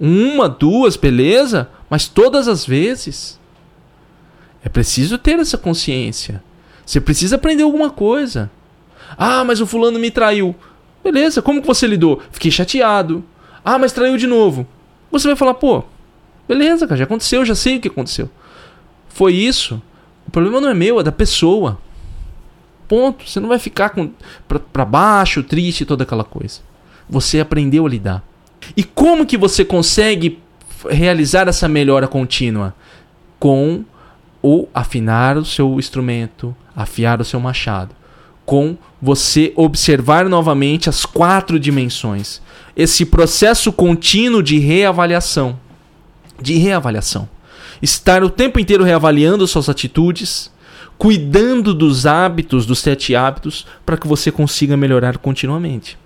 Uma, duas, beleza, mas todas as vezes. É preciso ter essa consciência. Você precisa aprender alguma coisa. Ah, mas o fulano me traiu. Beleza, como que você lidou? Fiquei chateado. Ah, mas traiu de novo. Você vai falar, pô, beleza, cara, já aconteceu, já sei o que aconteceu. Foi isso. O problema não é meu, é da pessoa. Ponto. Você não vai ficar com pra, pra baixo, triste, toda aquela coisa. Você aprendeu a lidar. E como que você consegue realizar essa melhora contínua? Com ou afinar o seu instrumento, afiar o seu machado, com você observar novamente as quatro dimensões. Esse processo contínuo de reavaliação, de reavaliação. Estar o tempo inteiro reavaliando suas atitudes, cuidando dos hábitos, dos sete hábitos, para que você consiga melhorar continuamente.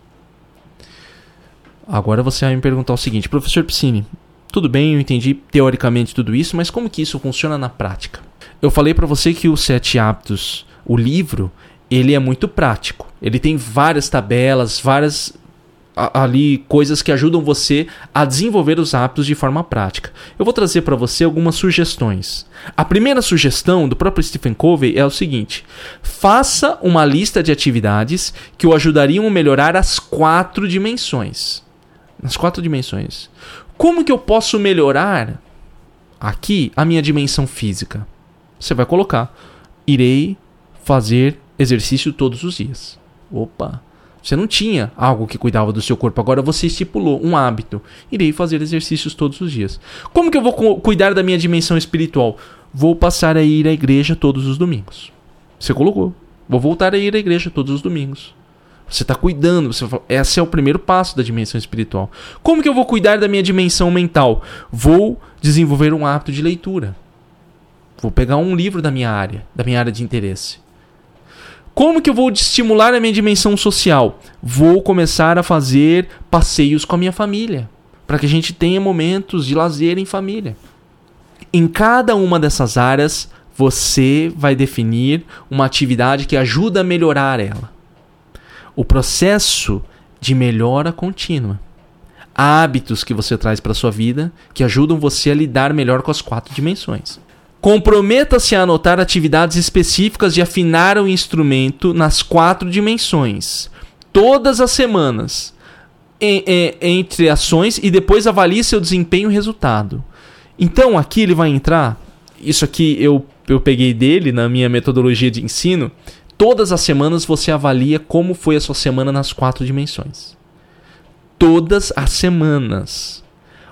Agora você vai me perguntar o seguinte, professor Piscine, tudo bem, eu entendi teoricamente tudo isso, mas como que isso funciona na prática? Eu falei para você que o Sete Hábitos, o livro, ele é muito prático. Ele tem várias tabelas, várias ali coisas que ajudam você a desenvolver os hábitos de forma prática. Eu vou trazer para você algumas sugestões. A primeira sugestão do próprio Stephen Covey é o seguinte: faça uma lista de atividades que o ajudariam a melhorar as quatro dimensões. As quatro dimensões. Como que eu posso melhorar aqui a minha dimensão física? Você vai colocar: irei fazer exercício todos os dias. Opa! Você não tinha algo que cuidava do seu corpo, agora você estipulou um hábito. Irei fazer exercícios todos os dias. Como que eu vou cuidar da minha dimensão espiritual? Vou passar a ir à igreja todos os domingos. Você colocou. Vou voltar a ir à igreja todos os domingos. Você está cuidando. Você fala, esse é o primeiro passo da dimensão espiritual. Como que eu vou cuidar da minha dimensão mental? Vou desenvolver um hábito de leitura. Vou pegar um livro da minha área, da minha área de interesse. Como que eu vou estimular a minha dimensão social? Vou começar a fazer passeios com a minha família, para que a gente tenha momentos de lazer em família. Em cada uma dessas áreas, você vai definir uma atividade que ajuda a melhorar ela. O processo de melhora contínua. Hábitos que você traz para sua vida que ajudam você a lidar melhor com as quatro dimensões. Comprometa-se a anotar atividades específicas de afinar o instrumento nas quatro dimensões, todas as semanas, em, em, entre ações e depois avalie seu desempenho e resultado. Então aqui ele vai entrar. Isso aqui eu, eu peguei dele na minha metodologia de ensino. Todas as semanas você avalia como foi a sua semana nas quatro dimensões. Todas as semanas.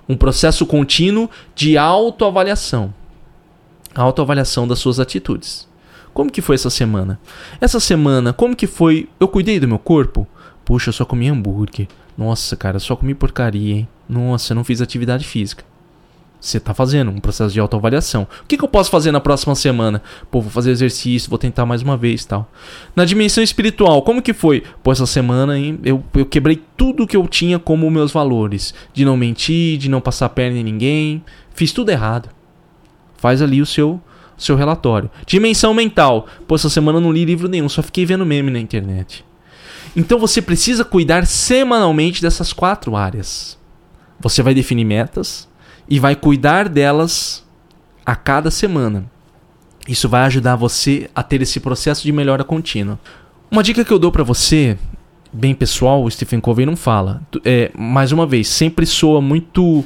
Um processo contínuo de autoavaliação a autoavaliação das suas atitudes. Como que foi essa semana? Essa semana, como que foi? Eu cuidei do meu corpo? Puxa, eu só comi hambúrguer. Nossa, cara, só comi porcaria, hein? Nossa, não fiz atividade física. Você tá fazendo um processo de autoavaliação. O que, que eu posso fazer na próxima semana? Pô, vou fazer exercício, vou tentar mais uma vez tal. Na dimensão espiritual, como que foi? Pô, essa semana hein, eu, eu quebrei tudo que eu tinha como meus valores. De não mentir, de não passar perna em ninguém. Fiz tudo errado. Faz ali o seu seu relatório. Dimensão mental. Pô, essa semana eu não li livro nenhum, só fiquei vendo meme na internet. Então você precisa cuidar semanalmente dessas quatro áreas. Você vai definir metas e vai cuidar delas a cada semana. Isso vai ajudar você a ter esse processo de melhora contínua. Uma dica que eu dou para você, bem pessoal, o Stephen Covey não fala. É, mais uma vez, sempre soa muito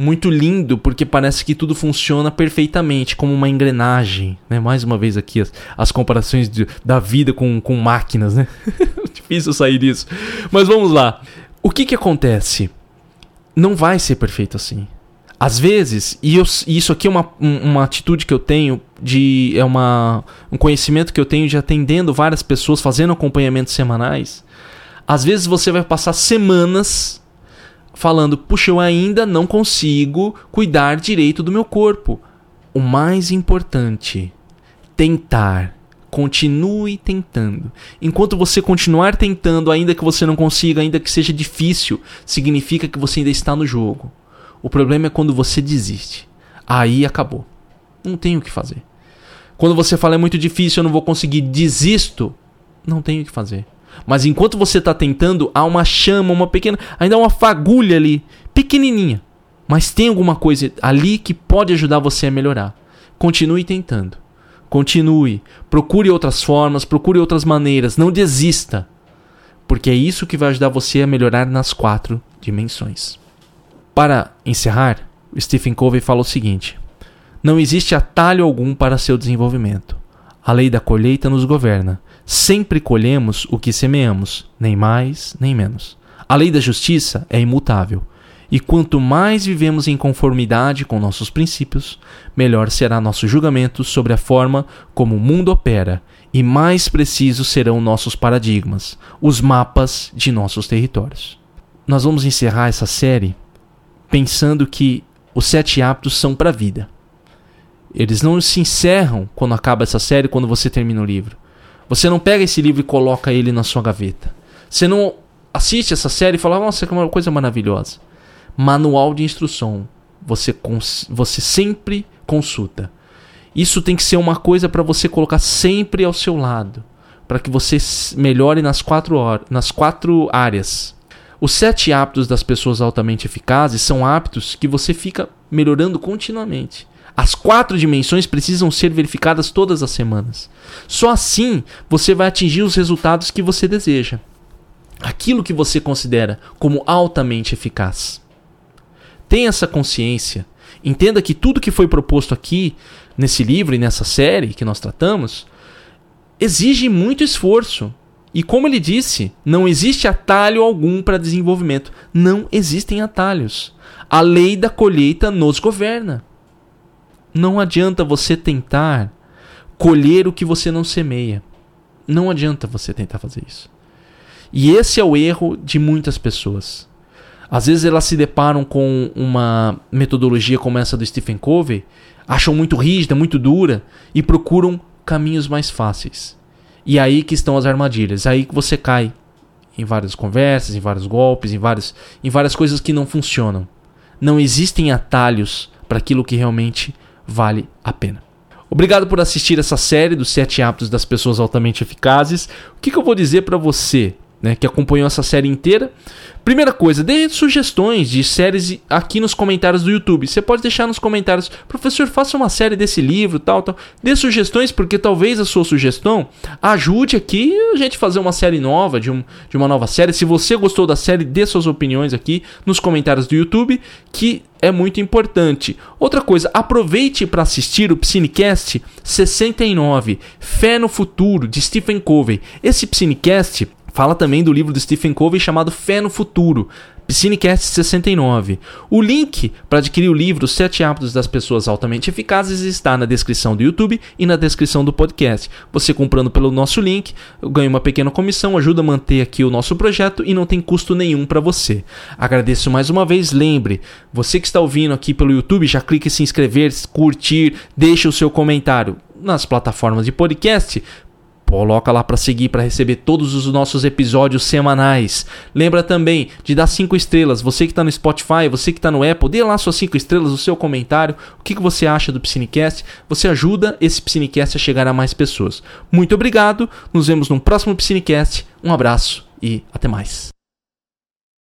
muito lindo porque parece que tudo funciona perfeitamente como uma engrenagem, né? Mais uma vez aqui as, as comparações de, da vida com, com máquinas, né? [LAUGHS] Difícil sair disso. Mas vamos lá. O que que acontece? Não vai ser perfeito assim. Às vezes, e, eu, e isso aqui é uma, uma atitude que eu tenho de. É uma, um conhecimento que eu tenho de atendendo várias pessoas, fazendo acompanhamentos semanais. Às vezes você vai passar semanas falando, puxa, eu ainda não consigo cuidar direito do meu corpo. O mais importante, tentar. Continue tentando. Enquanto você continuar tentando, ainda que você não consiga, ainda que seja difícil, significa que você ainda está no jogo. O problema é quando você desiste. Aí acabou. Não tem o que fazer. Quando você fala é muito difícil, eu não vou conseguir, desisto. Não tem o que fazer. Mas enquanto você está tentando, há uma chama, uma pequena. Ainda há uma fagulha ali, pequenininha. Mas tem alguma coisa ali que pode ajudar você a melhorar. Continue tentando. Continue. Procure outras formas, procure outras maneiras. Não desista. Porque é isso que vai ajudar você a melhorar nas quatro dimensões. Para encerrar, Stephen Covey fala o seguinte: Não existe atalho algum para seu desenvolvimento. A lei da colheita nos governa Sempre colhemos o que semeamos, nem mais nem menos. A lei da justiça é imutável. E quanto mais vivemos em conformidade com nossos princípios, melhor será nosso julgamento sobre a forma como o mundo opera, e mais precisos serão nossos paradigmas, os mapas de nossos territórios. Nós vamos encerrar essa série pensando que os sete hábitos são para a vida. Eles não se encerram quando acaba essa série, quando você termina o livro. Você não pega esse livro e coloca ele na sua gaveta. Você não assiste essa série e fala, nossa, que é uma coisa maravilhosa. Manual de instrução. Você, você sempre consulta. Isso tem que ser uma coisa para você colocar sempre ao seu lado. Para que você melhore nas quatro, nas quatro áreas. Os sete hábitos das pessoas altamente eficazes são hábitos que você fica melhorando continuamente. As quatro dimensões precisam ser verificadas todas as semanas. Só assim você vai atingir os resultados que você deseja. Aquilo que você considera como altamente eficaz. Tenha essa consciência. Entenda que tudo que foi proposto aqui, nesse livro e nessa série que nós tratamos, exige muito esforço. E como ele disse, não existe atalho algum para desenvolvimento. Não existem atalhos. A lei da colheita nos governa. Não adianta você tentar colher o que você não semeia. Não adianta você tentar fazer isso. E esse é o erro de muitas pessoas. Às vezes elas se deparam com uma metodologia como essa do Stephen Covey, acham muito rígida, muito dura e procuram caminhos mais fáceis. E aí que estão as armadilhas, aí que você cai em várias conversas, em vários golpes, em várias, em várias coisas que não funcionam. Não existem atalhos para aquilo que realmente vale a pena. Obrigado por assistir essa série dos sete hábitos das pessoas altamente eficazes. O que, que eu vou dizer para você né, que acompanhou essa série inteira? Primeira coisa, dê sugestões de séries aqui nos comentários do YouTube. Você pode deixar nos comentários, professor, faça uma série desse livro, tal, tal. Dê sugestões, porque talvez a sua sugestão ajude aqui a gente fazer uma série nova, de, um, de uma nova série. Se você gostou da série, dê suas opiniões aqui nos comentários do YouTube, que é muito importante. Outra coisa, aproveite para assistir o Psinecast 69, Fé no Futuro, de Stephen Covey. Esse Psinecast Fala também do livro do Stephen Covey chamado Fé no Futuro, Piscinecast 69. O link para adquirir o livro Sete Hábitos das Pessoas Altamente Eficazes está na descrição do YouTube e na descrição do podcast. Você comprando pelo nosso link, ganha uma pequena comissão, ajuda a manter aqui o nosso projeto e não tem custo nenhum para você. Agradeço mais uma vez, lembre, você que está ouvindo aqui pelo YouTube, já clique em se inscrever, curtir, deixe o seu comentário nas plataformas de podcast Coloca lá para seguir para receber todos os nossos episódios semanais. Lembra também de dar cinco estrelas. Você que está no Spotify, você que está no Apple, dê lá suas cinco estrelas, o seu comentário. O que, que você acha do Piscinecast? Você ajuda esse Piscinecast a chegar a mais pessoas. Muito obrigado. Nos vemos no próximo Piscinecast. Um abraço e até mais.